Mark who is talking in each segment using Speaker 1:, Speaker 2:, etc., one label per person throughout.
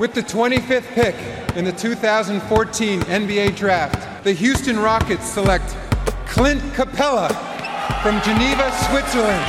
Speaker 1: With the 25th pick in the 2014 NBA Draft, the Houston Rockets select Clint Capella from Geneva, Switzerland.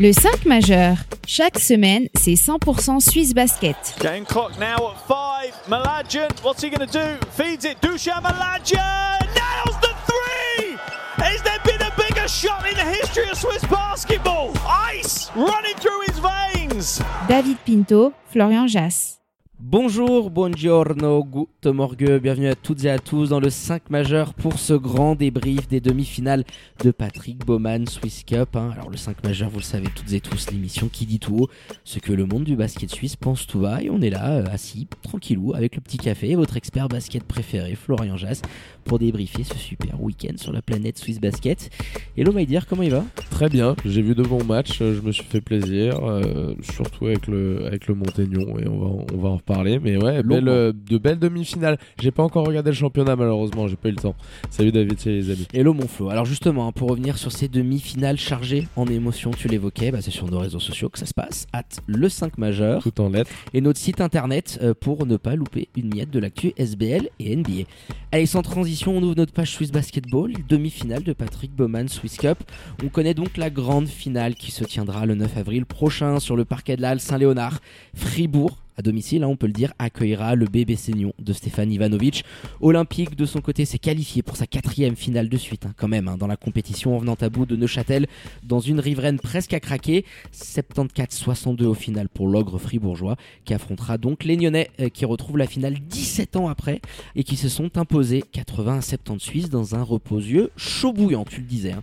Speaker 2: Le 5 majeur. Chaque semaine, c'est 100% Suisse Basket.
Speaker 3: Game clock now at 5. Malajan, what's he going to do? Feeds it. Dushan Malajan nails the three! Has there been a bigger shot in the history of Swiss basketball? Ice running through his veins.
Speaker 2: David Pinto, Florian Jass.
Speaker 4: Bonjour, buongiorno, good morgue, bienvenue à toutes et à tous dans le 5 majeur pour ce grand débrief des demi-finales de Patrick Bowman Swiss Cup. hein. Alors le 5 majeur, vous le savez toutes et tous, l'émission qui dit tout haut ce que le monde du basket suisse pense tout bas et on est là, euh, assis, tranquillou, avec le petit café et votre expert basket préféré, Florian Jass, pour débriefer ce super week-end sur la planète Swiss Basket. Hello Maïdir, comment il va?
Speaker 5: Très bien, j'ai vu de bons matchs, je me suis fait plaisir, euh, surtout avec le, avec le Montaignon, et on va, on va en reparler. Mais ouais, belle,
Speaker 4: Longuement.
Speaker 5: euh, de belles demi-finales. J'ai pas encore regardé le championnat, malheureusement, j'ai pas eu le temps. Salut David, c'est les amis.
Speaker 4: Hello mon Flo. Alors justement, hein, pour revenir sur ces demi-finales chargées en émotions, tu l'évoquais, bah, c'est sur nos réseaux sociaux que ça se passe, at le 5 majeur.
Speaker 5: Tout en lettres.
Speaker 4: et notre site internet euh, pour ne pas louper une miette de l'actu SBL et NBA. Allez, sans transition, on ouvre notre page Swiss Basketball, demi-finale de Patrick Bowman Swiss Cup. On connaît donc la grande finale qui se tiendra le 9 avril prochain sur le parquet de la Saint-Léonard. Fribourg, à domicile, hein, on peut le dire, accueillera le bébé Seignon de Stéphane Ivanovic. Olympique, de son côté, s'est qualifié pour sa quatrième finale de suite, hein, quand même, hein, dans la compétition en venant à bout de Neuchâtel, dans une riveraine presque à craquer. 74-62 au final pour l'ogre fribourgeois, qui affrontera donc les Nyonnais, euh, qui retrouvent la finale 17 ans après, et qui se sont imposés 80 à 70 Suisses dans un reposieux chaud bouillant, tu le disais. hein.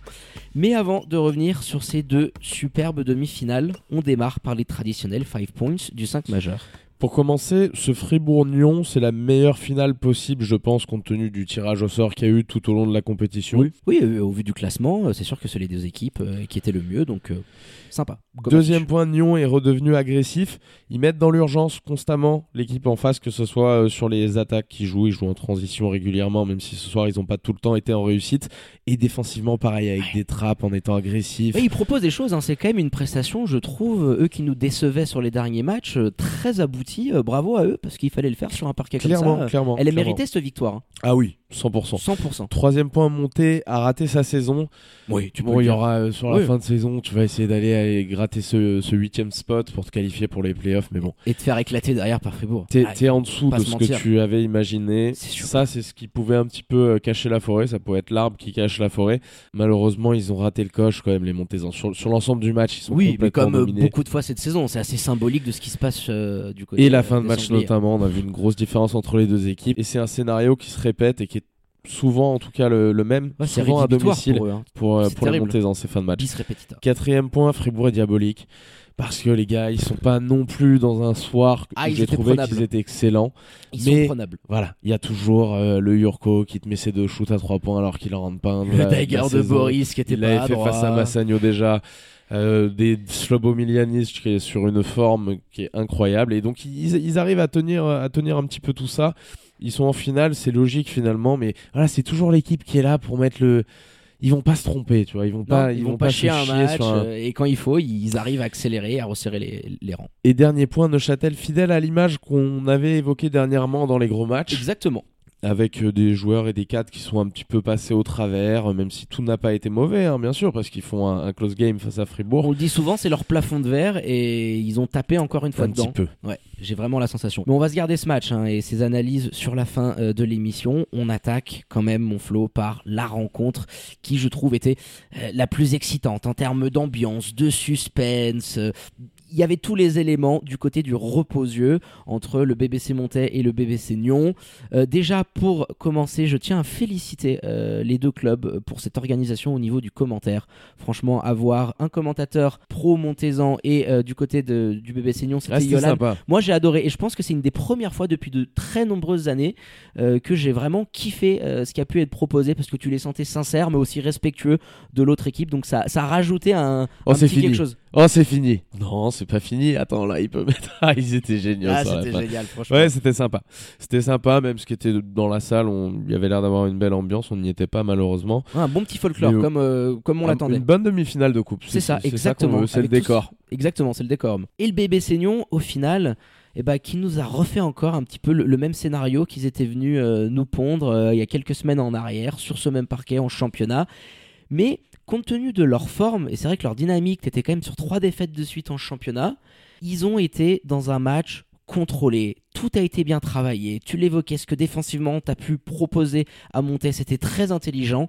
Speaker 4: Mais avant de revenir sur ces deux superbes demi-finales, on démarre par les traditionnels 5 points du 5 majeur.
Speaker 5: Pour commencer, ce Fribourg-Nyon, c'est la meilleure finale possible, je pense, compte tenu du tirage au sort qu'il y a eu tout au long de la compétition.
Speaker 4: Oui, euh, au vu du classement, euh, c'est sûr que c'est les deux équipes euh, qui étaient le mieux, donc sympa.
Speaker 5: Deuxième point, Nyon est redevenu agressif. Ils mettent dans l'urgence constamment l'équipe en face, que ce soit sur les attaques qu'ils jouent. Ils jouent en transition régulièrement, même si ce soir ils n'ont pas tout le temps été en réussite. Et défensivement, pareil, avec des trappes en étant agressifs.
Speaker 4: Oui, ils proposent des choses, hein, c'est quand même une prestation, je trouve, eux qui nous décevaient sur les derniers matchs, très aboutie. Euh, bravo à eux, parce qu'il fallait le faire sur un parquet
Speaker 5: Clairement,
Speaker 4: comme ça. euh,
Speaker 5: clairement.
Speaker 4: Elle est méritée cette victoire, hein.
Speaker 5: Ah oui, 100%.
Speaker 4: 100%.
Speaker 5: Troisième point monté, a raté sa saison.
Speaker 4: Oui, tu
Speaker 5: Bon, il y aura euh, sur la
Speaker 4: Oui.
Speaker 5: fin de saison, tu vas essayer d'aller aller gratter ce, ce huitième spot pour te qualifier pour les playoffs, mais bon,
Speaker 4: Et te faire éclater derrière par Fribourg.
Speaker 5: t'es
Speaker 4: Ah,
Speaker 5: en dessous de ce que tu avais imaginé.
Speaker 4: C'est sûr.
Speaker 5: Ça, c'est ce qui pouvait un petit peu euh, cacher la forêt. Ça pouvait être l'arbre qui cache la forêt. Malheureusement, ils ont raté le coche quand même les montées. Sur, sur l'ensemble du match, ils sont
Speaker 4: Oui, mais comme euh,
Speaker 5: dominés.
Speaker 4: beaucoup de fois cette saison, c'est assez symbolique de ce qui se passe euh, du côté
Speaker 5: Et la fin de match notamment, on a vu une grosse différence entre les deux équipes. Et c'est un scénario qui se répète et qui est souvent, en tout cas, le, le même,
Speaker 4: Ouais,
Speaker 5: souvent à domicile
Speaker 4: pour eux. hein.
Speaker 5: pour, euh, pour les montées dans ces fins de match.
Speaker 4: 10 répétita.
Speaker 5: Quatrième point, Fribourg est diabolique. Parce que les gars, ils sont pas non plus dans un soir
Speaker 4: Ah,
Speaker 5: j'ai trouvé qu'ils étaient excellents.
Speaker 4: Ils
Speaker 5: Mais-
Speaker 4: sont prenables.
Speaker 5: Voilà, il y a toujours euh, le Yurko qui te met ses deux shoots à trois points alors qu'il en rentre pas un.
Speaker 4: Le dagger de. Boris qui était
Speaker 5: Il
Speaker 4: pas
Speaker 5: l'avait
Speaker 4: à
Speaker 5: fait
Speaker 4: droit.
Speaker 5: face à Massagno déjà. Euh, des Slobo Miljanic qui est sur une forme qui est incroyable et donc ils, ils arrivent à tenir à tenir un petit peu tout ça ils sont en finale c'est logique finalement mais voilà c'est toujours l'équipe qui est là pour mettre le ils vont pas se tromper tu vois ils vont
Speaker 4: Non,
Speaker 5: pas
Speaker 4: ils, vont pas chier un
Speaker 5: chier
Speaker 4: match
Speaker 5: un-
Speaker 4: euh, et quand il faut, ils arrivent à accélérer, à resserrer les, les rangs.
Speaker 5: et dernier point Neuchâtel fidèle à l'image qu'on avait évoqué dernièrement dans les gros matchs
Speaker 4: Exactement.
Speaker 5: Avec euh, des joueurs et des cadres qui sont un petit peu passés au travers, euh, même si tout n'a pas été mauvais, hein, bien sûr, parce qu'ils font un, un close game face à Fribourg.
Speaker 4: On le dit souvent, c'est leur plafond de verre et ils ont tapé encore une fois
Speaker 5: un
Speaker 4: dedans.
Speaker 5: petit peu.
Speaker 4: Ouais, j'ai vraiment la sensation. Mais on va se garder ce match hein, et ses analyses sur la fin euh, de l'émission. On attaque quand même, mon flow, par la rencontre qui, je trouve, était euh, la plus excitante en termes d'ambiance, de suspense. euh, il y avait tous les éléments du côté du reposieux entre le BBC Montais et le BBC Nyon. Euh, déjà, pour commencer, je tiens à féliciter euh, les deux clubs pour cette organisation au niveau du commentaire. Franchement, avoir un commentateur pro Montaisan et euh, du côté de- du BBC Nyon, c'était
Speaker 5: Ah, sympa.
Speaker 4: Moi, j'ai adoré et je pense que c'est une des premières fois depuis de très nombreuses années euh, que j'ai vraiment kiffé euh, ce qui a pu être proposé parce que tu les sentais sincères mais aussi respectueux de l'autre équipe. Donc ça, ça a rajouté un,
Speaker 5: Oh,
Speaker 4: un petit
Speaker 5: fini.
Speaker 4: quelque chose.
Speaker 5: Oh, c'est fini. Non, c'est pas fini. Attends, là, il peut mettre. Ah, ils étaient géniaux.
Speaker 4: Ah, c'était génial, franchement.
Speaker 5: Ouais, c'était sympa. C'était sympa, même ce qui était dans la salle, on... il y avait l'air d'avoir une belle ambiance. On n'y était pas, malheureusement.
Speaker 4: Un bon petit folklore
Speaker 5: Mais,
Speaker 4: comme, euh, comme on
Speaker 5: Un-
Speaker 4: l'attendait.
Speaker 5: Une bonne demi-finale de coupe.
Speaker 4: C'est ça, exactement.
Speaker 5: C'est le décor.
Speaker 4: Exactement, c'est le décor. Et le bébé Seignon, au final, et bah, qui nous a refait encore un petit peu le, le même scénario qu'ils étaient venus euh, nous pondre euh, il y a quelques semaines en arrière sur ce même parquet en championnat. Mais compte tenu de leur forme, et c'est vrai que leur dynamique était quand même sur trois défaites de suite en championnat, ils ont été dans un match contrôlé, tout a été bien travaillé, tu l'évoquais, ce que défensivement tu as pu proposer à monter, c'était très intelligent.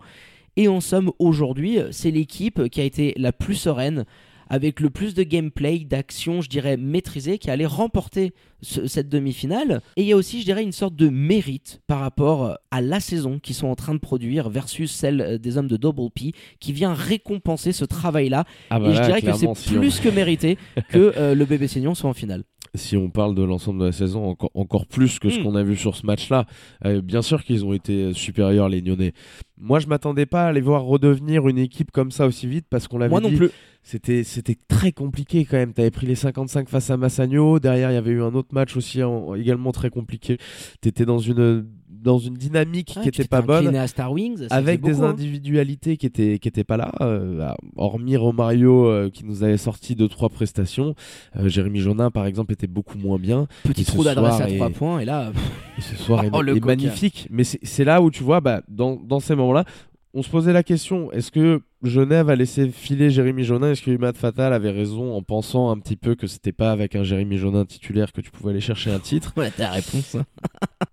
Speaker 4: Et en somme, aujourd'hui, c'est l'équipe qui a été la plus sereine, avec le plus de gameplay, d'action, je dirais, maîtrisée, qui allait remporter ce- cette demi-finale. Et il y a aussi, je dirais, une sorte de mérite par rapport à la saison qu'ils sont en train de produire versus celle des hommes de Double P, qui vient récompenser ce travail-là.
Speaker 5: Ah bah
Speaker 4: et je dirais que c'est
Speaker 5: on-
Speaker 4: plus que mérité que euh, le bébé Seignon soit en finale.
Speaker 5: si on parle de l'ensemble de la saison, encore, encore plus que ce
Speaker 4: Mm.
Speaker 5: qu'on a vu sur ce match-là, euh, bien sûr qu'ils ont été supérieurs, les Nyonnais. Moi, je m'attendais pas à les voir redevenir une équipe comme ça aussi vite parce qu'on l'avait
Speaker 4: Moi non
Speaker 5: dit,
Speaker 4: plus.
Speaker 5: C'était, c'était très compliqué quand même. Tu avais pris les 55 face à Massagno. Derrière, il y avait eu un autre match aussi en- également très compliqué. Tu étais dans une, dans une dynamique
Speaker 4: Ouais,
Speaker 5: qui était pas bonne.
Speaker 4: à Star Wings,
Speaker 5: avec des
Speaker 4: hein.
Speaker 5: individualités qui étaient qui étaient pas là euh, hormis Romario euh, qui nous avait sorti deux trois prestations euh, Jérémy Jonin par exemple était beaucoup moins bien
Speaker 4: Petit
Speaker 5: Et
Speaker 4: trou d'adresse à 3 points, et là,
Speaker 5: et ce soir est,
Speaker 4: Oh, le
Speaker 5: est
Speaker 4: coquin.
Speaker 5: magnifique mais c'est c'est là où tu vois bah, dans, dans ces moments là on se posait la question est-ce que Genève a laissé filer Jérémy Jonin Est-ce que Imad Fatal avait raison en pensant un petit peu que c'était pas avec un Jérémy Jonin titulaire que tu pouvais aller chercher un titre?
Speaker 4: Voilà ta réponse. hein.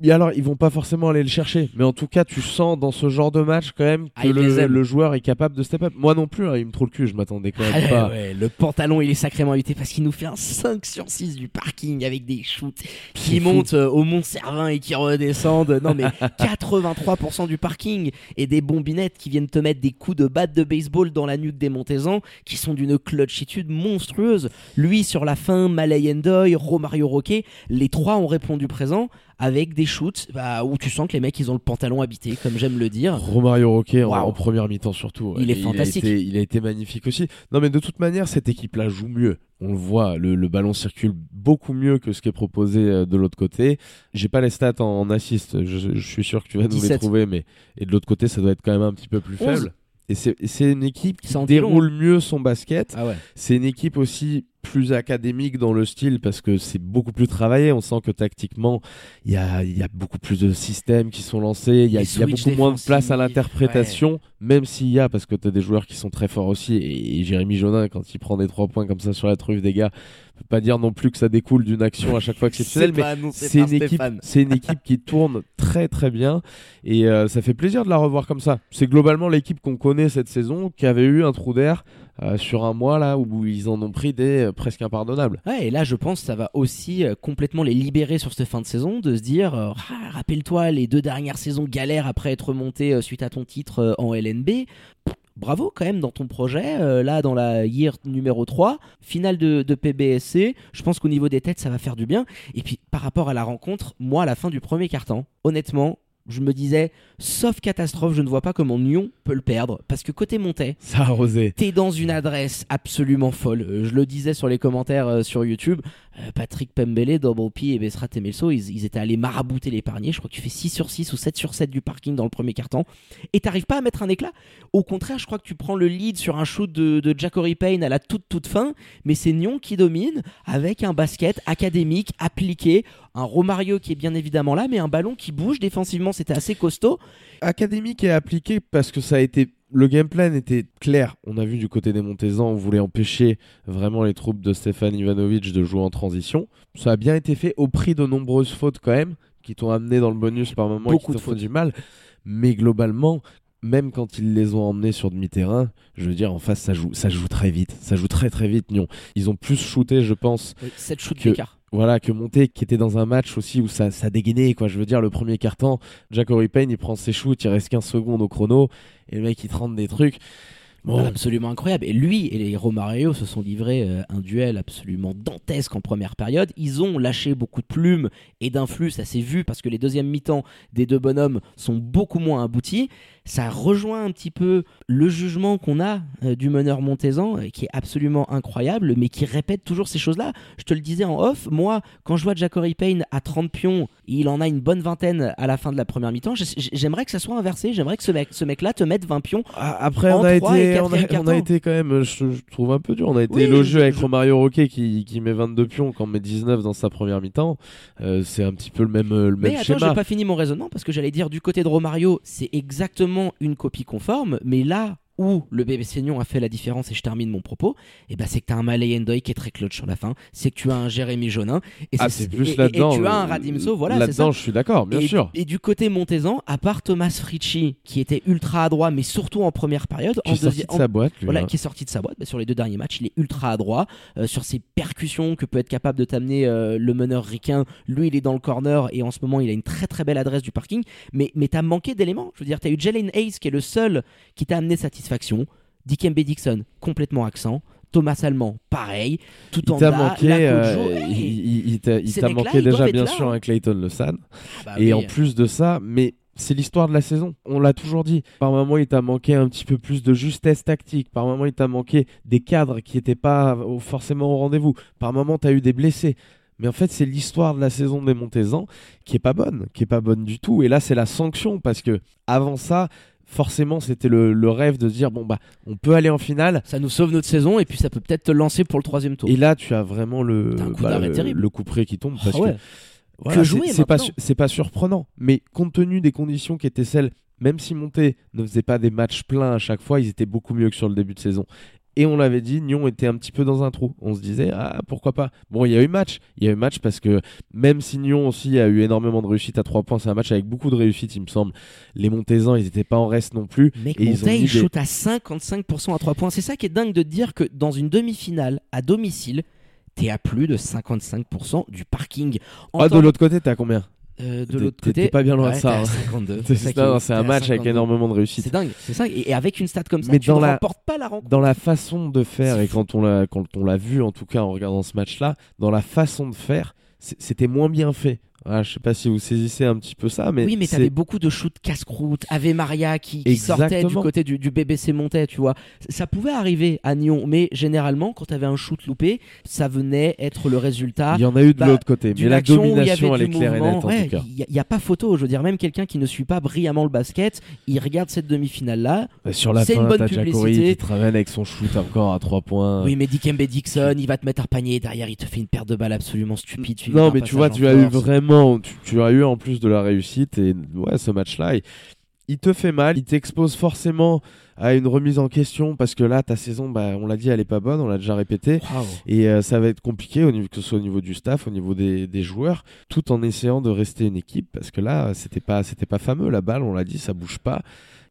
Speaker 5: Et alors, ils vont pas forcément aller le chercher, mais en tout cas, tu sens dans ce genre de match quand même que
Speaker 4: Ah, les
Speaker 5: le, joueur est capable de step up. Moi non plus, hein, il me trouve le cul, je m'attendais quand même
Speaker 4: Ah,
Speaker 5: pas.
Speaker 4: ouais, le pantalon il est sacrément évité parce qu'il nous fait un 5 sur 6 du parking avec des shoots qui montent euh, au Mont Cervin et qui redescendent. Non mais 83% du parking et des bombinettes qui viennent te mettre des coups de batte de baseball dans la nuque des Montezans qui sont d'une clutchitude monstrueuse. Lui sur la fin, Malay Endoy, Romario Roquet, les trois ont répondu présent avec des shoots bah, où tu sens que les mecs ils ont le pantalon habité comme j'aime le dire.
Speaker 5: Romario Roquet en, première mi-temps surtout.
Speaker 4: Il est fantastique.
Speaker 5: A été, il a été magnifique aussi. Non mais de toute manière, cette équipe-là joue mieux. On le voit, le, le ballon circule beaucoup mieux que ce qui est proposé euh, de l'autre côté. J'ai pas les stats en, en assist, je, je suis sûr que tu vas nous les
Speaker 4: 17.
Speaker 5: trouver, mais et de l'autre côté, ça doit être quand même un petit peu plus
Speaker 4: 11.
Speaker 5: faible. Et c'est une équipe qui déroule mieux son basket.
Speaker 4: Ah ouais.
Speaker 5: C'est une équipe aussi plus académique dans le style parce que c'est beaucoup plus travaillé. On sent que tactiquement, il y a, y a beaucoup plus de systèmes qui sont lancés. Il y a, y beaucoup moins de place à l'interprétation, même s'il y a, parce que tu as des joueurs qui sont très forts aussi. Et, et Jérémy Jonin, quand il prend des trois points comme ça sur la truffe des gars, peut pas dire non plus que ça découle d'une action à chaque fois exceptionnelle. Mais c'est une équipe, c'est une équipe qui tourne très très bien et euh, ça fait plaisir de la revoir comme ça. C'est globalement l'équipe qu'on connaît cette saison qui avait eu un trou d'air euh, sur un mois là où ils en ont pris des euh, presque impardonnables.
Speaker 4: Ouais, et là, je pense que ça va aussi euh, complètement les libérer sur cette fin de saison, de se dire, Ah, rappelle-toi les deux dernières saisons galères après être monté suite à ton titre en LNB. Bravo quand même dans ton projet, là dans la year numéro 3, finale de, de PBSC, je pense qu'au niveau des têtes ça va faire du bien. Et puis par rapport à la rencontre, moi à la fin du premier carton, honnêtement, je me disais, sauf catastrophe, je ne vois pas comment Nyon peut le perdre. Parce que côté Montais,
Speaker 5: Ça a arrosé.
Speaker 4: T'es dans une adresse absolument folle. Euh, Je le disais sur les commentaires euh, sur YouTube. Euh, Patrick Pembele, P et Bessrat Temelso, ils, étaient allés marabouter parniers. Je crois que tu fais 6 sur 6 ou 7 sur 7 du parking dans le premier carton. Et t'arrives pas à mettre un éclat. Au contraire, je crois que tu prends le lead sur un shoot de, de Jackory Payne à la toute toute fin. Mais c'est Nyon qui domine avec un basket académique, appliqué. Un Romario qui est bien évidemment là, mais un ballon qui bouge défensivement. C'était assez costaud.
Speaker 5: Académique et appliqué parce que ça a été le game plan était clair. On a vu du côté des Montezans, on voulait empêcher vraiment les troupes de Stéphane Ivanovic de jouer en transition. Ça a bien été fait au prix de nombreuses fautes quand même, qui t'ont amené dans le bonus par moment
Speaker 4: Beaucoup
Speaker 5: et
Speaker 4: de
Speaker 5: qui t'ont
Speaker 4: fautes.
Speaker 5: fait du mal. Mais globalement, même quand ils les ont emmenés sur demi-terrain, je veux dire, en face, ça joue, ça joue très vite. Ça joue très très vite, Nyon. Ils ont plus shooté, je pense,
Speaker 4: 7 shoots
Speaker 5: Que-
Speaker 4: d'écart.
Speaker 5: Voilà, que Monté, qui était dans un match aussi où ça, ça dégainait, quoi. Je veux dire, le premier carton, Jack Payne, il prend ses shoots, il reste 15 secondes au chrono, et le mec, il te des trucs. Bon,
Speaker 4: Absolument incroyable. Et lui et les Romario se sont livrés euh, un duel absolument dantesque en première période. Ils ont lâché beaucoup de plumes et d'influx, ça s'est vu parce que les deuxièmes mi-temps des deux bonhommes sont beaucoup moins aboutis. Ça rejoint un petit peu le jugement qu'on a euh, du meneur Montezan, euh, qui est absolument incroyable, mais qui répète toujours ces choses-là. Je te le disais en off, moi, quand je vois Jacory Payne à 30 pions, il en a une bonne vingtaine à la fin de la première mi-temps, j'aimerais que ça soit inversé, j'aimerais que ce mec- ce mec-là te mette 20 pions.
Speaker 5: Ah, Après, on a, été, on, a, on été quand même, je, je trouve un peu dur. On a été
Speaker 4: Oui,
Speaker 5: élogieux avec
Speaker 4: je-
Speaker 5: Romario Roquet qui, qui met 22 pions quand met 19 dans sa première mi-temps. Euh, c'est un petit peu le même, le
Speaker 4: Mais
Speaker 5: même
Speaker 4: attends,
Speaker 5: schéma.
Speaker 4: j'ai pas fini mon raisonnement parce que j'allais dire du côté de Romario, c'est exactement une copie conforme, mais là où le bébé Seignon a fait la différence et je termine mon propos, et ben c'est que tu as un Malay Endoy qui est très clutch sur la fin, c'est que tu as un Jérémy Jonin et
Speaker 5: Ah, c'est plus
Speaker 4: et- et-
Speaker 5: là-dedans.
Speaker 4: et tu as un
Speaker 5: le-
Speaker 4: Radimso, voilà.
Speaker 5: Là-dedans, je suis d'accord, bien sûr.
Speaker 4: Et du côté Montezan, à part Thomas Fritchi qui était ultra adroit, mais surtout en première période,
Speaker 5: Qui
Speaker 4: en
Speaker 5: est sorti
Speaker 4: deuxième,
Speaker 5: de sa boîte, lui.
Speaker 4: voilà,
Speaker 5: hein.
Speaker 4: qui est sorti de sa boîte. Bah, sur les deux derniers matchs, il est ultra adroit euh, sur ses percussions que peut être capable de t'amener euh, le meneur ricain. Lui, il est dans le corner et en ce moment, il a une très très belle adresse du parking. Mais, mais t'as manqué d'éléments. Je veux dire, t'as eu Jalen Hayes qui est le seul qui t'a amené satisfaction. Dikembe Dixon, complètement accent. Thomas Allemand, pareil. Tout
Speaker 5: Il
Speaker 4: en
Speaker 5: t'a
Speaker 4: bas,
Speaker 5: manqué, euh, il, il- t'a il manqué déjà bien
Speaker 4: là,
Speaker 5: sûr
Speaker 4: hein.
Speaker 5: un Clayton Le San.
Speaker 4: Bah
Speaker 5: Et
Speaker 4: oui.
Speaker 5: en plus de ça, mais c'est l'histoire de la saison. On l'a toujours dit. Par moment, il t'a manqué un petit peu plus de justesse tactique. Par moment, il t'a manqué des cadres qui n'étaient pas forcément au rendez-vous. Par moment, tu as eu des blessés. Mais en fait, c'est l'histoire de la saison des Montezans qui est pas bonne, qui est pas bonne du tout. Et là, c'est la sanction parce que avant ça, forcément, c'était le, le rêve de se dire bon bah, on peut aller en finale.
Speaker 4: Ça nous sauve notre saison et puis ça peut peut-être te lancer pour le troisième tour.
Speaker 5: Et là, tu as vraiment le,
Speaker 4: coup
Speaker 5: bah, le, le coup près qui tombe parce
Speaker 4: Ah ouais.
Speaker 5: que voilà, c'est- pas, c'est pas surprenant. Mais compte tenu des conditions qui étaient celles, même si Monté ne faisait pas des matchs pleins à chaque fois, ils étaient beaucoup mieux que sur le début de saison. Et on l'avait dit, Nyon était un petit peu dans un trou. On se disait, ah pourquoi pas. Bon, il y a eu match. Il y a eu match parce que même si Nyon aussi a eu énormément de réussite à 3 points, c'est un match avec beaucoup de réussite, il me semble. Les Montésans, ils n'étaient pas en reste non plus.
Speaker 4: Mec,
Speaker 5: Et ils ont
Speaker 4: Monteil
Speaker 5: mis des-
Speaker 4: shoot à 55% à 3 points. C'est ça qui est dingue de te dire que dans une demi-finale à domicile, t'es à plus de 55% du parking. En
Speaker 5: Ah, de l'autre côté, t'as combien?
Speaker 4: Euh, de l'autre côté,
Speaker 5: pas bien loin de ça, hein.
Speaker 4: 52.
Speaker 5: C'est un match avec
Speaker 4: 52.
Speaker 5: énormément de réussite.
Speaker 4: C'est dingue, c'est ça. Et et avec une stat comme ça,
Speaker 5: Mais
Speaker 4: tu
Speaker 5: dans
Speaker 4: ne
Speaker 5: la-
Speaker 4: remportes pas la rencontre.
Speaker 5: dans la façon de faire et quand on l'a quand on l'a vu en tout cas en regardant ce match-là, dans la façon de faire, c'était moins bien fait. Ah, je sais pas si vous saisissez un petit peu ça, mais
Speaker 4: oui, mais t'avais beaucoup de shoots casse-croûte. Ave Maria qui, qui sortait du côté du, du BBC montait, tu vois. Ça pouvait arriver à Nyon, mais généralement, quand t'avais un shoot loupé, ça venait être le résultat
Speaker 5: il y en a eu de
Speaker 4: bah,
Speaker 5: l'autre côté, mais la domination elle est claire et nette en
Speaker 4: Ouais,
Speaker 5: tout cas.
Speaker 4: Il n'y a, pas photo. Je veux dire, même quelqu'un qui ne suit pas brillamment le basket, il regarde cette demi-finale-là.
Speaker 5: Bah, Sur la fin,
Speaker 4: bonne
Speaker 5: t'as qui te ramène avec son shoot encore à 3 points.
Speaker 4: Oui, mais Dikembe Dixon, il va te mettre un panier. Derrière, il te fait une paire de balles absolument stupide.
Speaker 5: Non, mais tu vois, tu
Speaker 4: en
Speaker 5: as eu tu, tu as eu en plus de la réussite et ouais, ce match-là, il, il te fait mal, il t'expose forcément à une remise en question parce que là, ta saison, bah, on l'a dit, elle est pas bonne, on l'a déjà répété. Et euh, ça va être compliqué, au niveau, que ce soit au niveau du staff, au niveau des, des joueurs, tout en essayant de rester une équipe, parce que là, c'était pas, c'était pas fameux, la balle, on l'a dit, ça bouge pas.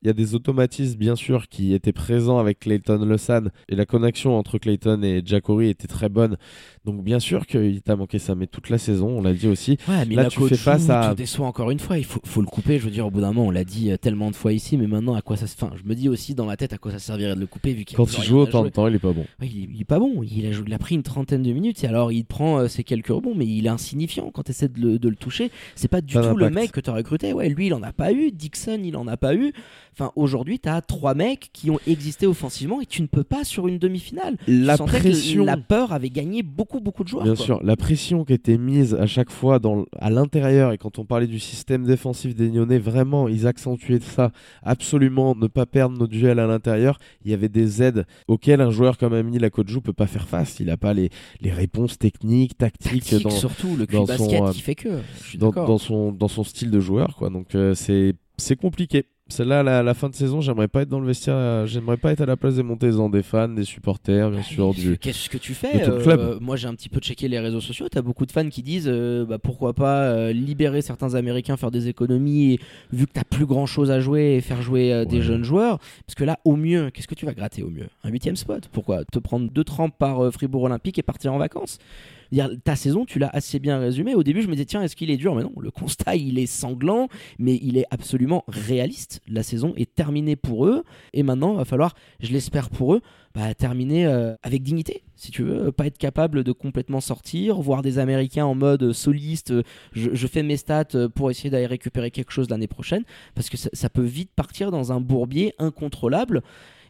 Speaker 5: Il y a des automatismes, bien sûr, qui étaient présents avec Clayton Lesan, et la connexion entre Clayton et Jacory était très bonne. Donc, bien sûr qu'il t'a manqué ça, mais toute la saison, on l'a dit aussi.
Speaker 4: Ouais, mais
Speaker 5: Là, tu fais face à-
Speaker 4: te déçoit encore une fois. Il faut, faut le couper. Je veux dire, au bout d'un moment, on l'a dit euh, tellement de fois ici, mais maintenant, à quoi ça se. Enfin, je me dis aussi dans ma tête à quoi ça servirait de le couper vu qu'il y a
Speaker 5: Quand il joue autant de temps, il est pas bon.
Speaker 4: Ouais, il, il est pas bon. Il a, il a pris une trentaine de minutes et alors il prend euh, ses quelques rebonds, mais il est insignifiant quand tu essaies de le, de le toucher. C'est pas du
Speaker 5: Pas
Speaker 4: tout le mec que tu as recruté. Ouais, lui, il en a pas eu. Dixon, il en a pas eu. Enfin, aujourd'hui, tu as trois mecs qui ont existé offensivement et tu ne peux pas sur une demi-finale.
Speaker 5: La
Speaker 4: Tu sentais que
Speaker 5: pression.
Speaker 4: la peur avait gagné beaucoup, beaucoup de joueurs.
Speaker 5: Bien
Speaker 4: quoi.
Speaker 5: sûr, la pression qui était mise à chaque fois dans, à l'intérieur et quand on parlait du système défensif des Nyonnais, vraiment, ils accentuaient ça. Absolument, ne pas perdre nos duels à l'intérieur. Il y avait des aides auxquelles un joueur comme Ami Lakodjou peut pas faire face. Il n'a pas les, les réponses techniques, tactiques
Speaker 4: Tactique,
Speaker 5: dans,
Speaker 4: surtout le
Speaker 5: dans
Speaker 4: cul
Speaker 5: son,
Speaker 4: basket
Speaker 5: euh,
Speaker 4: qui fait que. Je suis
Speaker 5: dans, son, dans son style de joueur. Quoi. Donc euh, c'est c'est compliqué. Celle-là, la, la fin de saison, j'aimerais pas être dans le vestiaire, euh, j'aimerais pas être à la place des Montezans, des fans, des supporters, bien sûr. Du...
Speaker 4: Qu'est-ce que tu fais euh,
Speaker 5: club.
Speaker 4: Moi, j'ai un petit peu checké les réseaux sociaux. T'as beaucoup de fans qui disent euh, bah, pourquoi pas libérer certains Américains, faire des économies, et, vu que t'as plus grand chose à jouer et faire jouer des jeunes joueurs. Parce que là, au mieux, qu'est-ce que tu vas gratter au mieux? Un huitième spot Pourquoi? Te prendre deux trempes par Fribourg Olympique et partir en vacances Dire, ta saison, tu l'as assez bien résumé. Au début, je me disais, tiens, est-ce qu'il est dur? Mais non, le constat, il est sanglant, mais il est absolument réaliste. La saison est terminée pour eux, et maintenant, il va falloir, je l'espère pour eux, bah, terminer euh, avec dignité, si tu veux, pas être capable de complètement sortir, voir des Américains en mode soliste, je, fais mes stats euh, pour essayer d'aller récupérer quelque chose l'année prochaine, parce que ça peut vite partir dans un bourbier incontrôlable.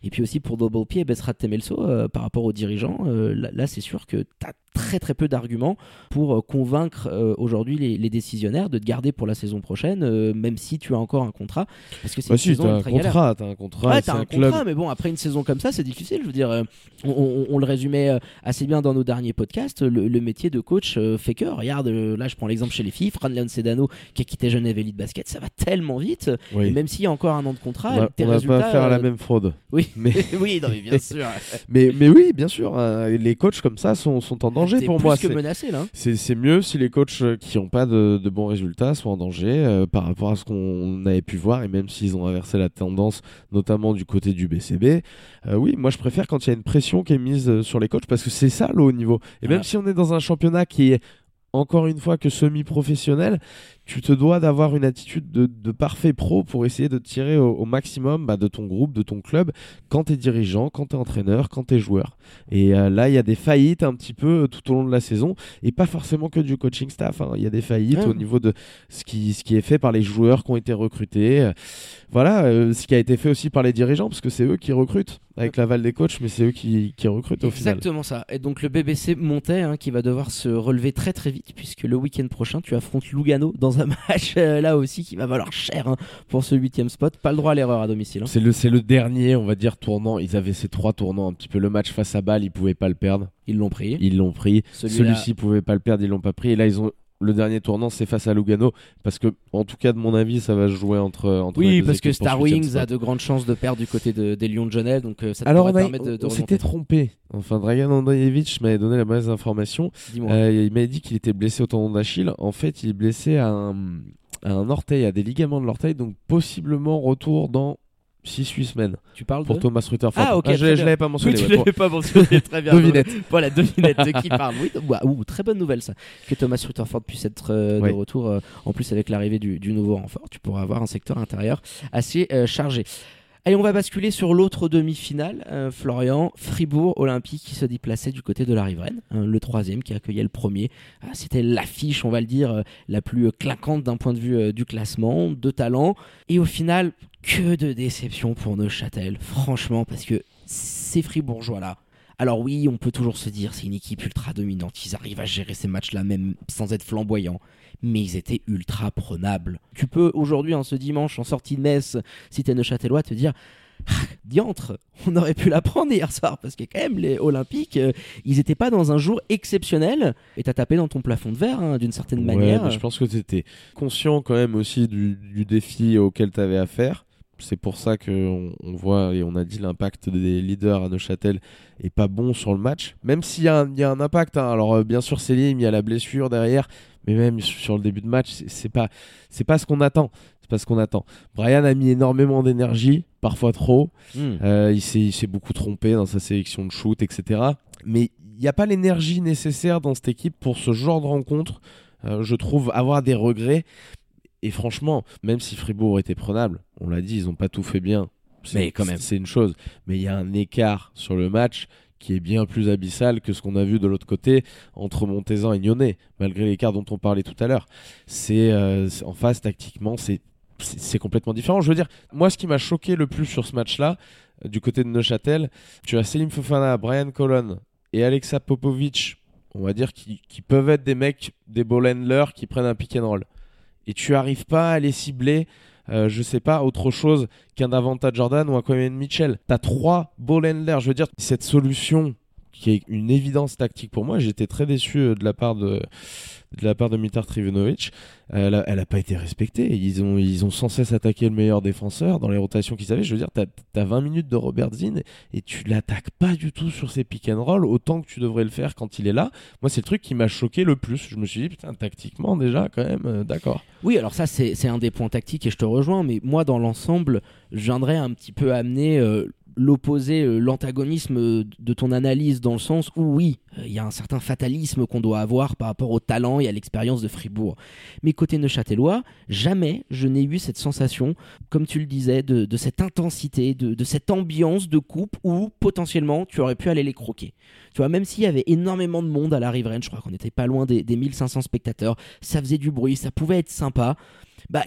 Speaker 4: Et puis aussi pour Double P et Besrat Temelso, euh, par rapport aux dirigeants, euh, là, là, c'est sûr que tu as très très peu d'arguments pour euh, convaincre euh, aujourd'hui les, les décisionnaires de te garder pour la saison prochaine, même si tu as encore un contrat. Parce que c'est
Speaker 5: Bah si, t'as un contrat, t'as un contrat.
Speaker 4: Ouais,
Speaker 5: c'est
Speaker 4: un,
Speaker 5: club.
Speaker 4: contrat, mais bon, après une saison comme ça, c'est difficile. Je veux dire, on, on- on le résumait assez bien dans nos derniers podcasts. Le, le métier de coach fait que, regarde, là, je prends l'exemple chez les filles, Fran Leon Sedano qui a quitté Genève Elite Basket, ça va tellement vite.
Speaker 5: Oui.
Speaker 4: Et même s'il y a encore un an de contrat,
Speaker 5: on va,
Speaker 4: tes
Speaker 5: on va
Speaker 4: résultats.
Speaker 5: pas faire la même fraude.
Speaker 4: Oui,
Speaker 5: Mais,
Speaker 4: oui, non, mais bien sûr.
Speaker 5: mais, mais oui, bien sûr, hein, les coachs comme ça sont, sont en danger pour
Speaker 4: plus
Speaker 5: moi. C'est-
Speaker 4: menacé là. hein.
Speaker 5: C'est c'est mieux si les coachs euh, qui n'ont pas de, de bons résultats sont en danger euh, par rapport à ce qu'on avait pu voir et même s'ils ont inversé la tendance, notamment du côté du BCB. euh, oui, moi je préfère quand il y a une pression qui est mise euh, sur les coachs parce que c'est ça le haut niveau. Et même si on est dans un championnat qui est encore une fois que semi-professionnel, tu te dois d'avoir une attitude de, de parfait pro pour essayer de tirer au, au maximum bah, de ton groupe, de ton club, quand tu es dirigeant, quand tu es entraîneur, quand tu es joueur. Et euh, là, il y a des faillites un petit peu euh, tout au long de la saison, et pas forcément que du coaching staff. hein. Il y a des faillites
Speaker 4: Ouais.
Speaker 5: au niveau de ce qui, ce qui est fait par les joueurs qui ont été recrutés. Voilà, euh, ce qui a été fait aussi par les dirigeants, parce que c'est eux qui recrutent, avec l'aval des coachs, mais c'est eux qui, qui recrutent au final.
Speaker 4: Exactement ça. Et donc le BBC montait hein, qui va devoir se relever très très vite puisque le week-end prochain tu affrontes Lugano dans un match euh, là aussi qui va valoir cher hein, pour ce huitième spot. Pas le droit à l'erreur à domicile. hein.
Speaker 5: C'est le, dernier, on va dire, tournant. Ils avaient ces trois tournants un petit peu. Le match face à Bâle, ils pouvaient pas le perdre.
Speaker 4: Ils l'ont pris.
Speaker 5: Ils l'ont pris. Celui-ci pouvaient pas le perdre, ils l'ont pas pris. Et là, ils ont le dernier tournant, c'est face à Lugano, parce que, en tout cas, de mon avis, ça va se jouer entre. entre les
Speaker 4: Oui,
Speaker 5: deux
Speaker 4: parce que Star Wings a de grandes chances de perdre du côté de- des Lions de Genève, donc euh, ça
Speaker 5: Alors, on, a-
Speaker 4: permettre de, de
Speaker 5: on s'était trompé. Enfin, Dragan Andreevich m'avait donné la mauvaise information. Euh, il m'avait dit qu'il était blessé au tendon d'Achille. En fait, il est blessé à un, à un orteil, à des ligaments de l'orteil, donc possiblement retour dans 6-8 semaines
Speaker 4: tu parles
Speaker 5: pour
Speaker 4: de
Speaker 5: Thomas Rutherford.
Speaker 4: Ah, ok,
Speaker 5: je
Speaker 4: bien.
Speaker 5: je l'avais pas
Speaker 4: Oui,
Speaker 5: mentionné.
Speaker 4: tu
Speaker 5: ouais,
Speaker 4: l'avais pas mentionné, très bien.
Speaker 5: Devinette.
Speaker 4: Voilà, devinette de qui parle. Oui, waouh, très bonne nouvelle ça. Que Thomas Rutherford puisse être euh,
Speaker 5: Oui.
Speaker 4: de retour. euh, en plus, avec l'arrivée du, du nouveau renfort, tu pourras avoir un secteur intérieur assez euh, chargé. Allez, on va basculer sur l'autre demi-finale. Euh, Florian, Fribourg Olympique qui se déplaçait du côté de la riveraine. hein, le troisième qui accueillait le premier. Ah, C'était l'affiche, on va le dire, euh, la plus euh, claquante d'un point de vue du classement, de talent. Et au final, que de déception pour Neuchâtel, franchement, parce que ces Fribourgeois-là, alors oui, on peut toujours se dire c'est une équipe ultra dominante, ils arrivent à gérer ces matchs-là même sans être flamboyants, mais ils étaient ultra prenables. Tu peux aujourd'hui, en ce dimanche, en sortie de messe, si t'es Neuchâtelois, te dire Ah, diantre, on aurait pu la prendre hier soir parce que quand même les Olympiques, euh, ils étaient pas dans un jour exceptionnel et t'as tapé dans ton plafond de verre hein, d'une certaine
Speaker 5: Ouais,
Speaker 4: manière.
Speaker 5: je pense que tu étais conscient quand même aussi du, du défi auquel tu avais affaire. C'est pour ça qu'on on voit et on a dit l'impact des leaders à Neuchâtel est pas bon sur le match. Même s'il y, a un- il y a un impact. hein. Alors euh, bien sûr Selim, il y a la blessure derrière, mais même sur le début de match, c'est- pas c'est pas ce qu'on attend. C'est pas ce qu'on attend. Brian a mis énormément d'énergie, parfois trop.
Speaker 4: Hmm.
Speaker 5: Euh, il s'est il s'est beaucoup trompé dans sa sélection de shoot, etc. Mais il n'y a pas l'énergie nécessaire dans cette équipe pour ce genre de rencontre. Euh, je trouve avoir des regrets. Et franchement, même si Fribourg était prenable, on l'a dit, ils n'ont pas tout fait bien. C'est-
Speaker 4: Mais quand même.
Speaker 5: C'est une chose. Mais il y a un écart sur le match qui est bien plus abyssal que ce qu'on a vu de l'autre côté entre Montezan et Nyonnais, malgré l'écart dont on parlait tout à l'heure. C'est euh, en face tactiquement, c'est complètement différent. Je veux dire, moi, ce qui m'a choqué le plus sur ce match-là, euh, du côté de Neuchâtel, tu as Selim Fofana, Brian Colon et Alexa Popovic, on va dire, qui, qui peuvent être des mecs, des ball handlers qui prennent un pick and roll. Et tu arrives pas à les cibler, euh, je sais pas, autre chose qu'un Avantage Jordan ou un Coleman Mitchell. T'as trois ball. Je veux dire, cette solution qui est une évidence tactique pour moi, j'étais très déçu euh, de la part de, la part de Mitar Trivenovic. Elle a, elle a pas été respectée. Ils ont, ils ont sans cesse attaqué le meilleur défenseur dans les rotations qu'ils avaient. Je veux dire, t'as as 20 minutes de Robert Zinn et tu l'attaques pas du tout sur ses pick and roll autant que tu devrais le faire quand il est là. Moi, c'est le truc qui m'a choqué le plus. Je me suis dit, putain, tactiquement, déjà, quand même, euh, d'accord.
Speaker 4: Oui, alors ça, c'est c'est un des points tactiques et je te rejoins, mais moi, dans l'ensemble, je viendrais un petit peu amener euh, l'opposé, euh, l'antagonisme euh, de ton analyse dans le sens où oui, euh, il y a un certain fatalisme qu'on doit avoir par rapport au talent et à l'expérience de Fribourg. Mais côté neuchâtelois, jamais je n'ai eu cette sensation, comme tu le disais, de, cette intensité, de, de cette ambiance de coupe où potentiellement tu aurais pu aller les croquer. Tu vois, même s'il y avait énormément de monde à la riveraine, je crois qu'on n'était pas loin des, des 1500 spectateurs, ça faisait du bruit, ça pouvait être sympa. Bah,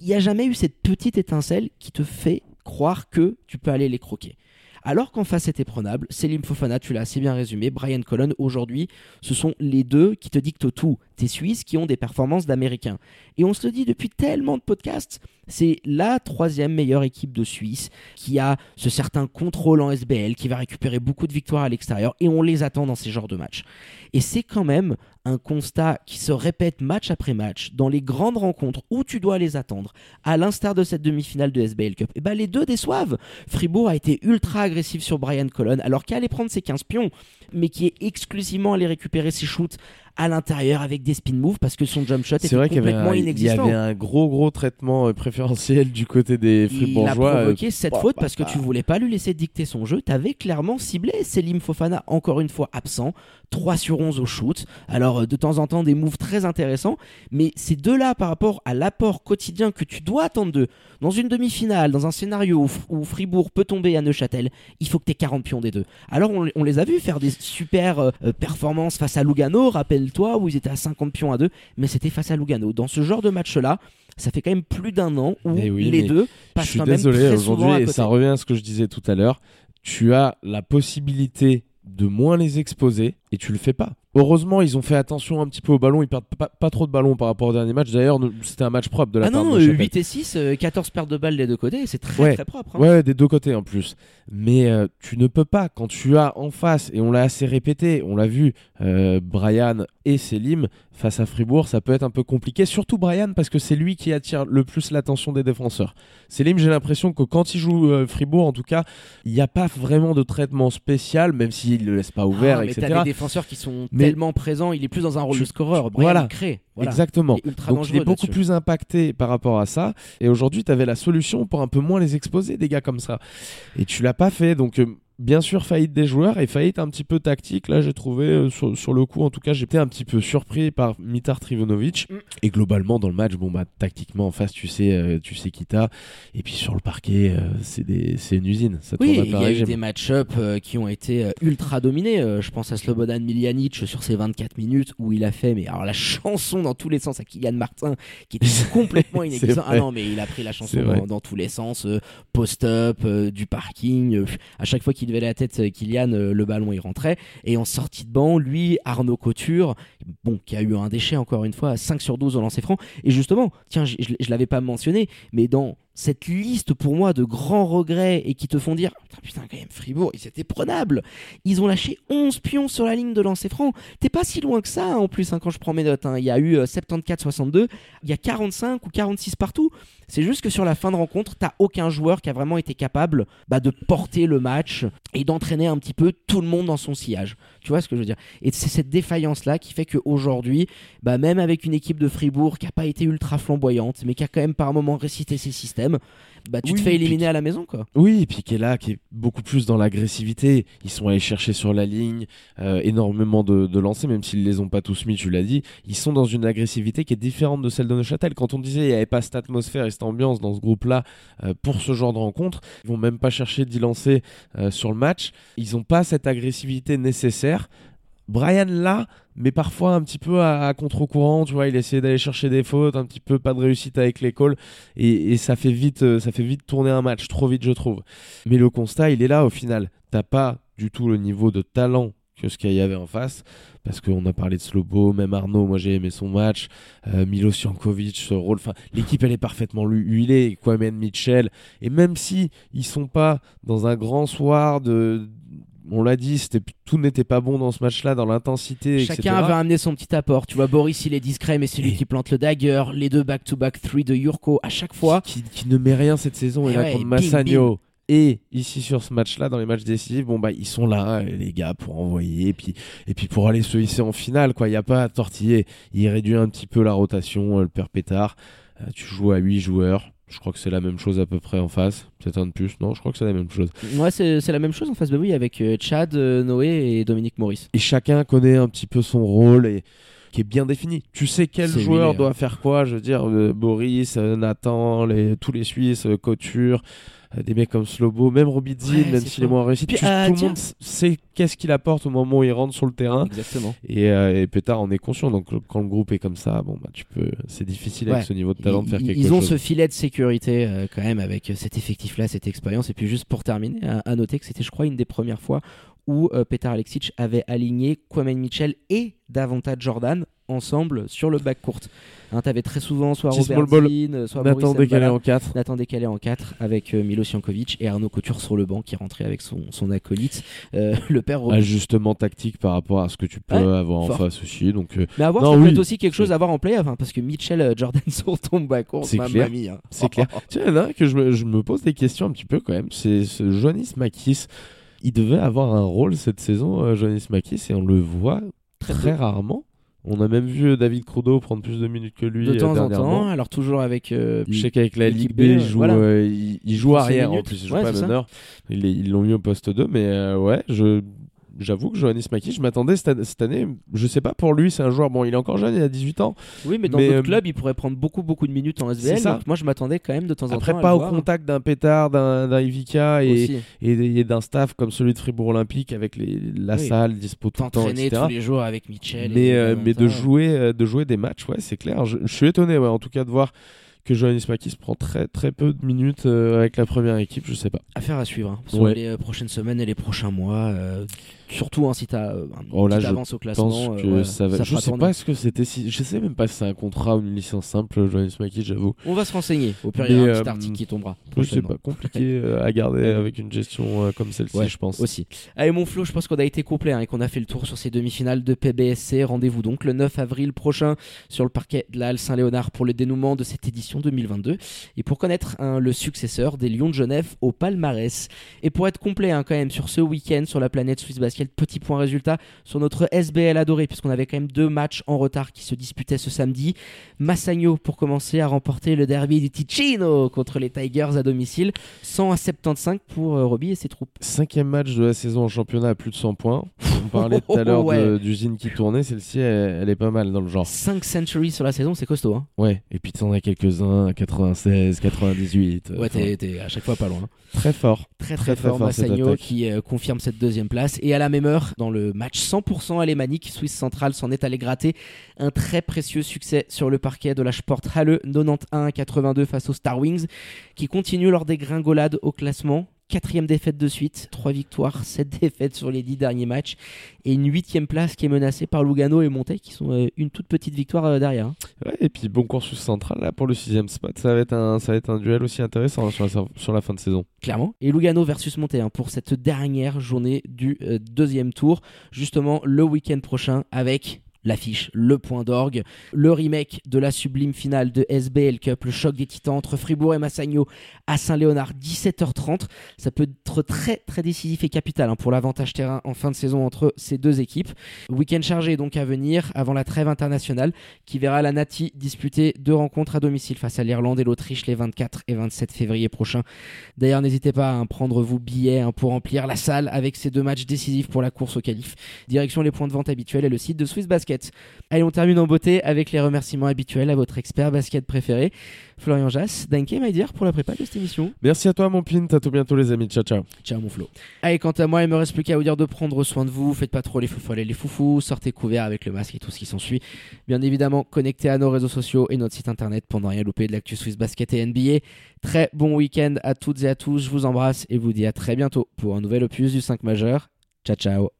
Speaker 4: il n'y a jamais eu cette petite étincelle qui te fait croire que tu peux aller les croquer. Alors qu'en face c'était prenable, Selim Fofana, tu l'as assez bien résumé, Brian Colon, aujourd'hui, ce sont les deux qui te dictent tout. Tes Suisses qui ont des performances d'Américains. Et on se le dit depuis tellement de podcasts, c'est la troisième meilleure équipe de Suisse qui a ce certain contrôle en SBL, qui va récupérer beaucoup de victoires à l'extérieur, et on les attend dans ces genres de matchs. Et c'est quand même un constat qui se répète match après match dans les grandes rencontres où tu dois les attendre, à l'instar de cette demi-finale de SBL Cup. Et ben les deux déçoivent. Fribourg a été ultra agressif sur Brian Colon alors qu'elle allait prendre ses 15 pions, mais qui est exclusivement allé récupérer ses shoots à l'intérieur avec des spin moves parce que son jump shot était
Speaker 5: vrai
Speaker 4: complètement
Speaker 5: un, il y
Speaker 4: inexistant.
Speaker 5: avait un gros gros traitement euh, préférentiel du côté des
Speaker 4: Il a
Speaker 5: Fribourgeois. euh,
Speaker 4: provoqué cette
Speaker 5: bah,
Speaker 4: faute
Speaker 5: bah,
Speaker 4: parce que
Speaker 5: bah.
Speaker 4: tu voulais pas lui laisser dicter son jeu. T'avais clairement ciblé Selim Fofana, encore une fois absent. 3 sur 11 au shoot. Alors, euh, de temps en temps, des moves très intéressants. Mais ces deux-là, par rapport à l'apport quotidien que tu dois attendre d'eux, dans une demi-finale, dans un scénario où, Fribourg peut tomber à Neuchâtel, il faut que tu aies 40 pions des deux. Alors, on, on les a vus faire des super euh, euh, performances face à Lugano, rappelle-toi, où ils étaient à 50 pions à deux. Mais c'était face à Lugano. Dans ce genre de match-là, ça fait quand même plus d'un an où
Speaker 5: oui,
Speaker 4: les deux
Speaker 5: Je
Speaker 4: passent
Speaker 5: suis
Speaker 4: quand même
Speaker 5: désolé aujourd'hui, et ça revient à ce que je disais tout à l'heure. Tu as la possibilité de moins les exposer et tu le fais pas. Heureusement, ils ont fait attention un petit peu au ballon. Ils perdent pas, pas trop de ballons par rapport au dernier match. D'ailleurs, c'était un match propre de la
Speaker 4: Ah
Speaker 5: part
Speaker 4: non,
Speaker 5: de
Speaker 4: euh,
Speaker 5: Neuchâtel.
Speaker 4: 8 et 6, euh, 14 pertes de balles des deux côtés, c'est très
Speaker 5: Ouais.
Speaker 4: très propre. hein.
Speaker 5: Ouais, des deux côtés en plus. Mais euh, tu ne peux pas, quand tu as en face, et on l'a assez répété, on l'a vu, euh, Brian et Selim, face à Fribourg, ça peut être un peu compliqué. Surtout Brian, parce que c'est lui qui attire le plus l'attention des défenseurs. Selim, j'ai l'impression que quand il joue euh, Fribourg, en tout cas, il n'y a pas vraiment de traitement spécial, même s'il ne le laisse pas ouvert,
Speaker 4: Ah,
Speaker 5: etc.
Speaker 4: défenseurs qui sont
Speaker 5: Mais-
Speaker 4: tellement présents, il est plus dans un rôle
Speaker 5: Tu-
Speaker 4: de scoreur. Brian
Speaker 5: voilà.
Speaker 4: il crée. Voilà.
Speaker 5: Exactement.
Speaker 4: Il est
Speaker 5: Donc il est beaucoup plus impacté par rapport à ça. Et aujourd'hui, tu avais la solution pour un peu moins les exposer, des gars comme ça. Et tu l'as pas fait. Donc, euh, bien sûr, faillite des joueurs et faillite un petit peu tactique. Là, j'ai trouvé, euh, sur, sur le coup, en tout cas, j'étais un petit peu surpris par Mitar Trivonovic.
Speaker 4: Mm.
Speaker 5: Et globalement, dans le match, bon, bah, tactiquement, en face, tu sais, euh, tu sais qui t'as. Et puis sur le parquet, euh, c'est des- c'est une usine. Ça
Speaker 4: Oui, il y a eu des match-up qui ont été ultra dominés. Je pense à Slobodan Miljanic sur ses 24 minutes où il a fait, mais alors la chanson dans tous les sens à Kylian Martin qui était complètement inexistant. Ah non, mais il a pris la chanson dans, dans tous les sens, post-up, du parking. à chaque fois qu'il la tête, euh, Kylian, euh, le ballon il rentrait. Et en sortie de banc, lui, Arnaud Couture, bon, qui a eu un déchet encore une fois, 5 sur 12 au lancer franc. Et justement, tiens, je, je l'avais pas mentionné, mais dans cette liste pour moi de grands regrets et qui te font dire putain, putain quand même Fribourg ils étaient prenables. Ils ont lâché 11 pions sur la ligne de lancer franc. T'es pas si loin que ça hein, en plus hein, quand je prends mes notes hein. il y a eu euh, 74-62 il y a 45 ou 46 partout. C'est juste que sur la fin de rencontre t'as aucun joueur qui a vraiment été capable bah, de porter le match et d'entraîner un petit peu tout le monde dans son sillage. Tu vois ce que je veux dire? Et c'est cette défaillance là qui fait qu'aujourd'hui bah, même avec une équipe de Fribourg qui a pas été ultra flamboyante mais qui a quand même par moment récité ses systèmes bah tu
Speaker 5: Oui,
Speaker 4: te fais éliminer
Speaker 5: qui-
Speaker 4: à la maison quoi
Speaker 5: Oui, et puis qui est là, qui est beaucoup plus dans l'agressivité. Ils sont allés chercher sur la ligne euh, énormément de, de lancers, même s'ils les ont pas tous mis, tu l'as dit. Ils sont dans une agressivité qui est différente de celle de Neuchâtel. Quand on disait il n'y avait pas cette atmosphère et cette ambiance dans ce groupe-là euh, pour ce genre de rencontre, ils vont même pas chercher d'y lancer euh, sur le match. Ils n'ont pas cette agressivité nécessaire. Brian là, mais parfois un petit peu à, contre-courant, tu vois, il essayait d'aller chercher des fautes, un petit peu pas de réussite avec les calls, et, ça fait vite, euh, ça fait vite tourner un match, trop vite je trouve. Mais le constat, il est là au final. T'as pas du tout le niveau de talent que ce qu'il y avait en face, parce qu'on a parlé de Slobo, même Arnaud, moi j'ai aimé son match, euh, Milo Jankovic, ce rôle, l'équipe elle est parfaitement huilée, Kwame Mitchell, et même si ils sont pas dans un grand soir de on l'a dit, c'était tout n'était pas bon dans ce match-là, dans l'intensité, etc.
Speaker 4: Chacun avait amené son petit apport. Tu vois, Boris, il est discret, mais c'est lui
Speaker 5: Et-
Speaker 4: qui plante le dagger. Les deux back-to-back three de Yurko à chaque fois.
Speaker 5: qui, qui ne met rien cette saison. Et là,
Speaker 4: ouais,
Speaker 5: contre Massagno. Et ici sur ce match-là, dans les matchs décisifs, bon bah ils sont là, les gars, pour envoyer et puis et puis pour aller se hisser en finale, quoi. Il y a pas à tortiller. Il réduit un petit peu la rotation, euh, le père pétard. Euh, tu joues à 8 joueurs. Je crois que c'est la même chose à peu près en face. Peut-être un de plus. Non, je crois que c'est la même chose.
Speaker 4: Ouais, c'est c'est la même chose en face, bah oui, avec euh, Chad, euh, Noé et Dominique Maurice.
Speaker 5: Et chacun connaît un petit peu son rôle et qui est bien défini. Tu sais quel joueur doit faire quoi? Je veux dire, euh, Boris, euh, Nathan, les, tous les Suisses, euh, Couture, des mecs comme Slobo, même
Speaker 4: Ouais,
Speaker 5: même s'il est moins réussi. Tu-
Speaker 4: ah,
Speaker 5: tout le monde sait qu'est-ce qu'il apporte au moment où il rentre sur le terrain.
Speaker 4: Exactement.
Speaker 5: Et, euh, et Pétard en est conscient. Donc quand le groupe est comme ça, bon bah tu peux. C'est difficile avec ce niveau de talent de faire
Speaker 4: ils,
Speaker 5: quelque
Speaker 4: ils
Speaker 5: chose.
Speaker 4: ont ce filet de sécurité euh, quand même avec cet effectif-là, cette expérience. Et puis juste pour terminer, à, à noter que c'était, je crois, une des premières fois où euh, Petar Alexic avait aligné Kwame Mitchell et Davanta Jordan ensemble sur le back court. Hein, T'avais très souvent soit Robert. Dean, euh, soit
Speaker 5: Nathan décalé en 4.
Speaker 4: Nathan décalé en 4 avec euh, Milo Jankovic et Arnaud Couture sur le banc qui rentrait avec son, son acolyte, euh, le père.
Speaker 5: Ajustement tactique par rapport à ce que tu peux
Speaker 4: Ouais,
Speaker 5: avoir en face aussi. Donc euh,
Speaker 4: Mais à voir,
Speaker 5: Non,
Speaker 4: ça peut être aussi quelque chose à voir en playoff, hein, parce que Mitchell Jordan sur ton bas court,
Speaker 5: C'est clair.
Speaker 4: mia.
Speaker 5: c'est clair. Tiens, il y en a un que je me, je me pose des questions un petit peu quand même. C'est ce Johannes Makis. Il devait avoir un rôle cette saison, Johannes Makis, et on le voit très, rarement. On a même vu David Crudo prendre plus de minutes que lui
Speaker 4: de
Speaker 5: euh,
Speaker 4: temps en temps, alors toujours avec euh,
Speaker 5: Je sais qu'avec la Ligue B, il joue,
Speaker 4: voilà.
Speaker 5: euh, il, il joue
Speaker 4: prend ses
Speaker 5: arrière en plus, il joue
Speaker 4: Ouais,
Speaker 5: pas meneur. Ils l'ont mis au poste 2, mais euh, ouais, je. J'avoue que Johannes Maki, je m'attendais cette, année- cette année, je sais pas pour lui, c'est un joueur, bon, il est encore jeune, il a 18 ans,
Speaker 4: Oui, mais dans
Speaker 5: Mais,
Speaker 4: d'autres
Speaker 5: euh,
Speaker 4: clubs, il pourrait prendre beaucoup, beaucoup de minutes en SBL. Donc moi, je m'attendais quand même de temps en
Speaker 5: après
Speaker 4: temps. à
Speaker 5: pas au
Speaker 4: voir.
Speaker 5: contact d'un pétard, d'un Ivica et,
Speaker 4: Aussi.
Speaker 5: et, et d'un staff comme celui de Fribourg Olympique avec les, la
Speaker 4: Oui.
Speaker 5: salle dispo tout le temps, etc.
Speaker 4: tous les jours avec Mitchell.
Speaker 5: Mais, euh, mais de jouer, euh, de jouer des matchs, ouais, c'est clair. Je, je suis étonné, ouais, en tout cas, de voir que Johannes Makis prend très, très peu de minutes euh, avec la première équipe, je sais pas.
Speaker 4: Affaire à suivre hein, sur
Speaker 5: Ouais.
Speaker 4: les euh, prochaines semaines et les prochains mois. euh, surtout hein, si t'as euh,
Speaker 5: Oh, là,
Speaker 4: avance au classement.
Speaker 5: pense
Speaker 4: euh,
Speaker 5: que ça va. je sais
Speaker 4: tourner.
Speaker 5: pas ce que c'était. Si... Je sais même pas si c'est un contrat ou une licence simple, Johannes Maki, j'avoue.
Speaker 4: On va se renseigner. Au pire, il y
Speaker 5: Mais,
Speaker 4: un petit
Speaker 5: euh,
Speaker 4: article qui tombera. Prochainement.
Speaker 5: pas, compliqué euh, à garder avec une gestion comme celle-ci,
Speaker 4: Ouais,
Speaker 5: je pense.
Speaker 4: Aussi. Allez, mon Flo, je pense qu'on a été complet hein, et qu'on a fait le tour sur ces demi-finales de PBSC. Rendez-vous donc le 9 avril prochain sur le parquet de la Halle Saint-Léonard pour le dénouement de cette édition 2022 et pour connaître hein, le successeur des Lions de Genève au palmarès. Et pour être complet hein, quand même sur ce week-end sur la planète Swiss Basket, petit point résultat sur notre SBL adoré puisqu'on avait quand même deux matchs en retard qui se disputaient ce samedi. Massagno pour commencer a remporté le derby du Ticino contre les Tigers à domicile 100 à 75 pour euh, Roby et ses troupes.
Speaker 5: Cinquième match de la saison en championnat à plus de 100 points. On parlait tout à l'heure
Speaker 4: Ouais.
Speaker 5: d'usine qui tournait, celle-ci, elle, elle est pas mal dans le genre.
Speaker 4: 5 centuries sur la saison, c'est costaud. Hein
Speaker 5: Ouais, et puis t'en as quelques-uns à 96, 98. euh,
Speaker 4: ouais, t'es, à chaque fois pas loin. hein.
Speaker 5: très fort.
Speaker 4: Très
Speaker 5: Très,
Speaker 4: très, fort,
Speaker 5: fort,
Speaker 4: Massagno qui euh, confirme cette deuxième place. Et à la même heure, dans le match 100% alémanique, Suisse Central s'en est allé gratter un très précieux succès sur le parquet de la Sport Halle 91 à 82 face aux Star Wings qui continuent leur dégringolade au classement. Quatrième défaite de suite, trois victoires, sept défaites sur les dix derniers matchs et une huitième place qui est menacée par Lugano et Montaigne qui sont euh, une toute petite victoire euh, derrière. hein.
Speaker 5: Ouais, et puis bon cours central là pour le sixième spot, ça va être un, ça va être un duel aussi intéressant hein, sur, la, sur la fin de saison.
Speaker 4: clairement. Et Lugano versus Montaigne hein, pour cette dernière journée du euh, deuxième tour, justement le week-end prochain avec l'affiche, le point d'orgue, le remake de la sublime finale de SBL Cup, le choc des titans entre Fribourg et Massagno à Saint-Léonard, 17h30. Ça peut être très très décisif et capital hein, pour l'avantage terrain en fin de saison entre ces deux équipes. Week-end chargé donc à venir avant la trêve internationale qui verra la Nati disputer deux rencontres à domicile face à l'Irlande et l'Autriche les 24 et 27 février prochains. D'ailleurs, n'hésitez pas à hein, prendre vos billets hein, pour remplir la salle avec ces deux matchs décisifs pour la course au qualif. Direction les points de vente habituels et le site de Swiss Basket. Allez, on termine en beauté avec les remerciements habituels à votre expert basket préféré, Florian Jass. Danke, my dear, pour la prépa de cette émission.
Speaker 5: Merci à toi mon pin, à tout bientôt les amis, ciao ciao.
Speaker 4: Ciao mon Flo. Allez, quant à moi, il me reste plus qu'à vous dire de prendre soin de vous. Faites pas trop les foufoules et les foufous. Sortez couverts avec le masque et tout ce qui s'ensuit. Bien évidemment, connectez à nos réseaux sociaux et notre site internet pour ne rien louper de l'actu Swiss Basket et NBA. Très bon week-end à toutes et à tous. Je vous embrasse et vous dis à très bientôt pour un nouvel opus du 5 majeur. Ciao, ciao.